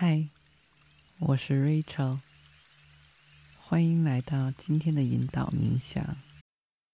嗨，我是 Rachel，欢迎来到今天的引导冥想。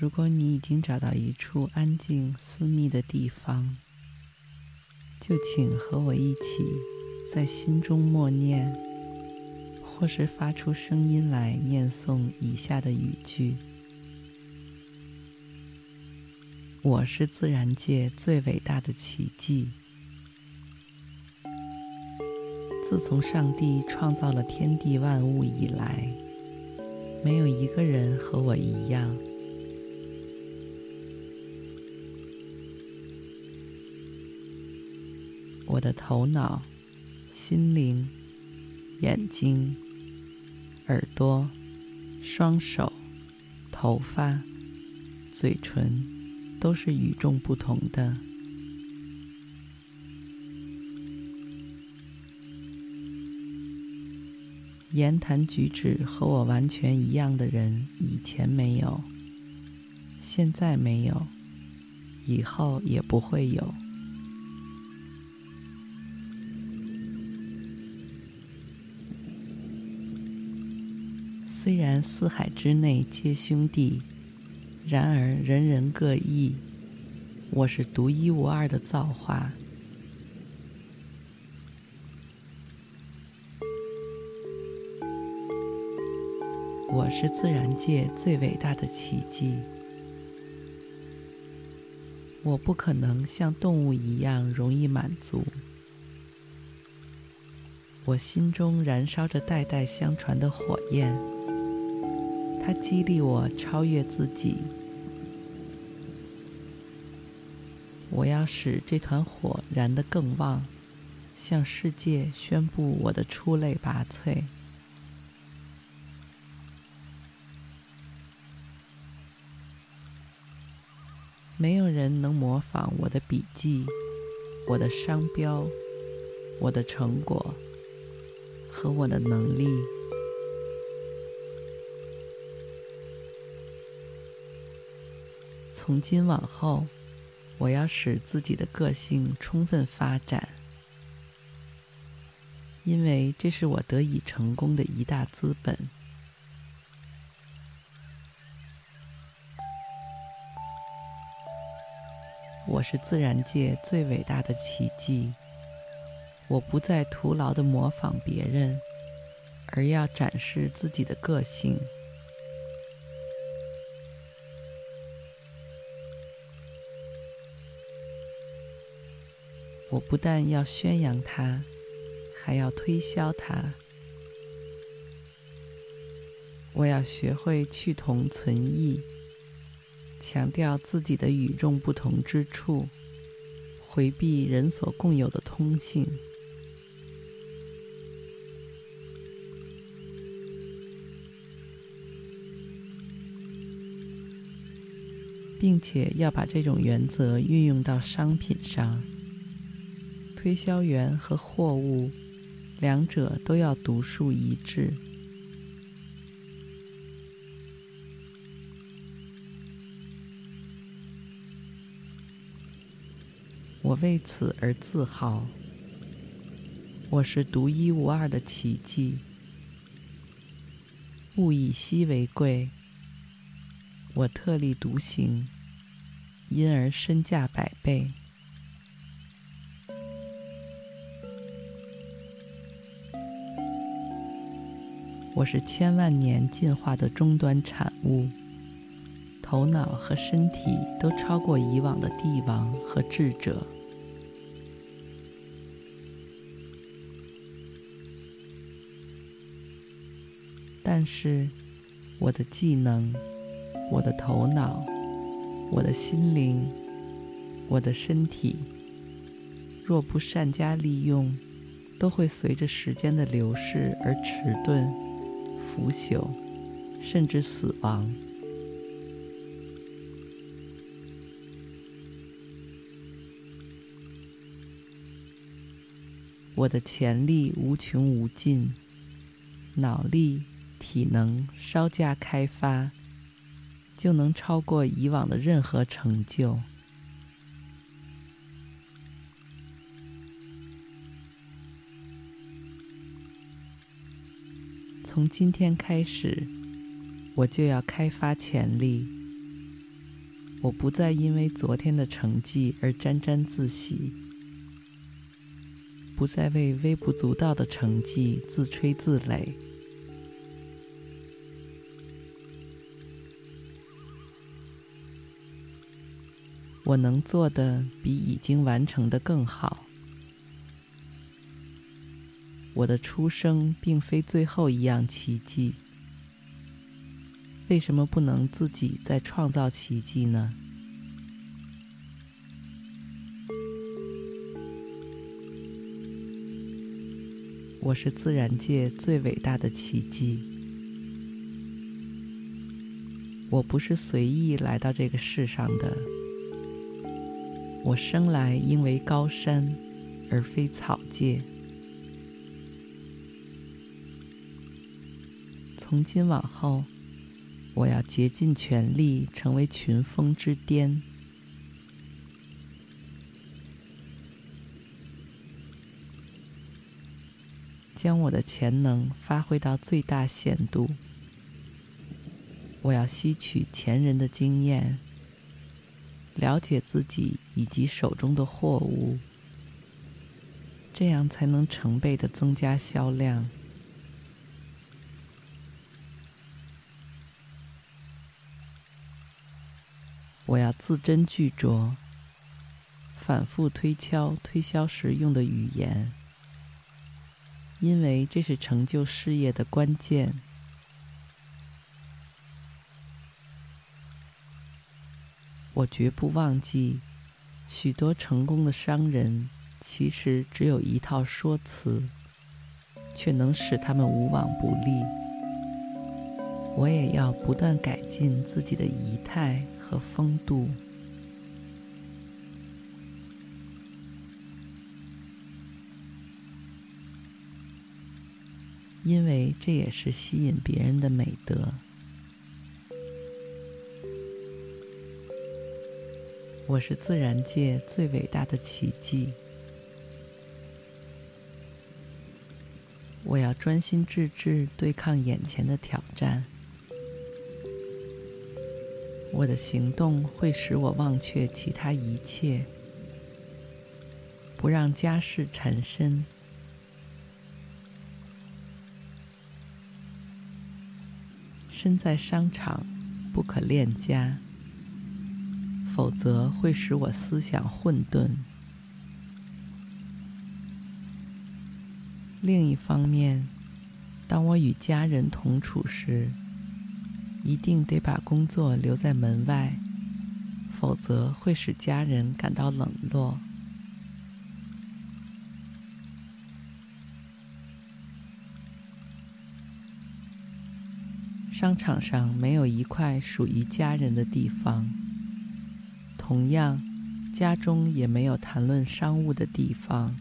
如果你已经找到一处安静私密的地方，就请和我一起在心中默念，或是发出声音来念诵以下的语句：“我是自然界最伟大的奇迹。自从上帝创造了天地万物以来，没有一个人和我一样。”我的头脑、心灵、眼睛、耳朵、双手、头发、嘴唇，都是与众不同的。言谈举止和我完全一样的人，以前没有，现在没有，以后也不会有。虽然四海之内皆兄弟，然而人人各异。我是独一无二的造化。我是自然界最伟大的奇迹。我不可能像动物一样容易满足。我心中燃烧着代代相传的火焰。它激励我超越自己。我要使这团火燃得更旺，向世界宣布我的出类拔萃。没有人能模仿我的笔记、我的商标、我的成果和我的能力。从今往后，我要使自己的个性充分发展，因为这是我得以成功的一大资本。我是自然界最伟大的奇迹。我不再徒劳的模仿别人，而要展示自己的个性。我不但要宣扬它，还要推销它。我要学会去同存异，强调自己的与众不同之处，回避人所共有的通性，并且要把这种原则运用到商品上。推销员和货物，两者都要独树一帜。我为此而自豪。我是独一无二的奇迹。物以稀为贵。我特立独行，因而身价百倍。我是千万年进化的终端产物，头脑和身体都超过以往的帝王和智者。但是，我的技能、我的头脑、我的心灵、我的身体若不善加利用，都会随着时间的流逝而迟钝、腐朽，甚至死亡。我的潜力无穷无尽，脑力、体能稍加开发，就能超过以往的任何成就。从今天开始，我就要开发潜力。我不再因为昨天的成绩而沾沾自喜。不再为微不足道的成绩自吹自擂。我能做的比已经完成的更好。我的出生并非最后一样奇迹。为什么不能自己再创造奇迹呢？我是自然界最伟大的奇迹。我不是随意来到这个世上的。我生来应为高山，而非草芥。从今往后，我要竭尽全力，成为群峰之巅。将我的潜能发挥到最大限度。我要吸取前人的经验，了解自己以及手中的货物，这样才能成倍的增加销量。我要字斟句酌，反复推敲推销时用的语言。因为这是成就事业的关键。我绝不忘记，许多成功的商人其实只有一套说辞，却能使他们无往不利。我也要不断改进自己的仪态和风度。因为这也是吸引别人的美德。我是自然界最伟大的奇迹。我要专心致志对抗眼前的挑战。我的行动会使我忘却其他一切，不让家事缠身。身在商场，不可恋家，否则会使我思想混沌。另一方面，当我与家人同处时，一定得把工作留在门外，否则会使家人感到冷落。商场上没有一块属于家人的地方，同样，家中也没有谈论商务的地方。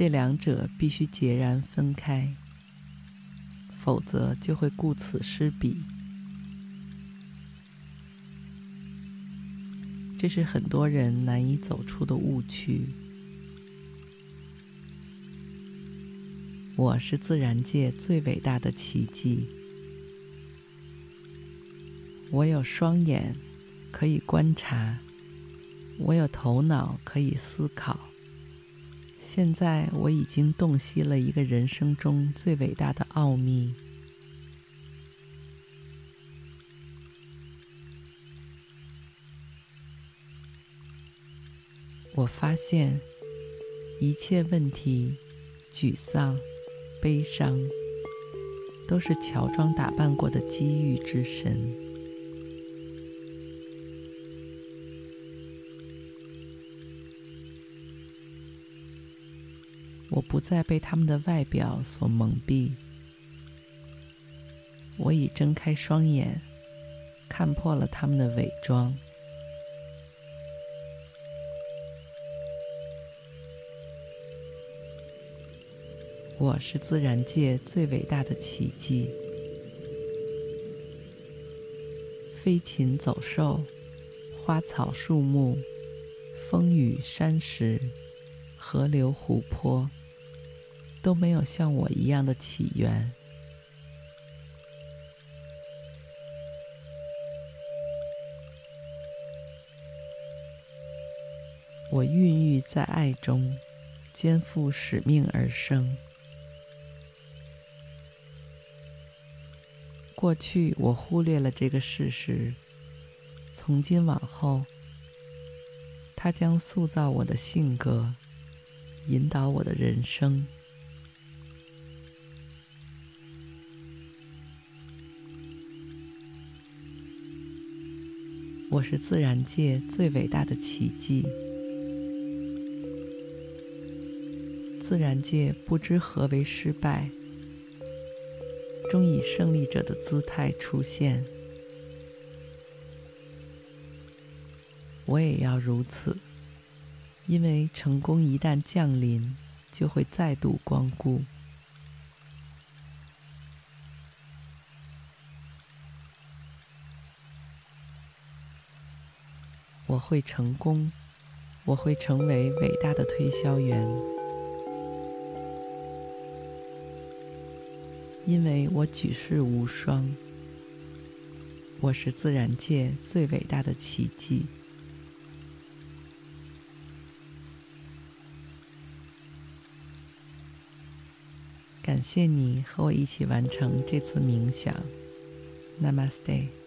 这两者必须截然分开，否则就会顾此失彼。这是很多人难以走出的误区。我是自然界最伟大的奇迹。我有双眼，可以观察；我有头脑，可以思考。现在我已经洞悉了一个人生中最伟大的奥秘。我发现，一切问题、沮丧。悲伤，都是乔装打扮过的机遇之神。我不再被他们的外表所蒙蔽。我已睁开双眼，看破了他们的伪装。我是自然界最伟大的奇迹。飞禽走兽、花草树木、风雨山石、河流湖泊，都没有像我一样的起源。我孕育在爱中，肩负使命而生。过去我忽略了这个事实，从今往后，它将塑造我的性格，引导我的人生。我是自然界最伟大的奇迹。自然界不知何为失败。终以胜利者的姿态出现，我也要如此，因为成功一旦降临，就会再度光顾。我会成功，我会成为伟大的推销员。因为我举世无双，我是自然界最伟大的奇迹。感谢你和我一起完成这次冥想，Namaste。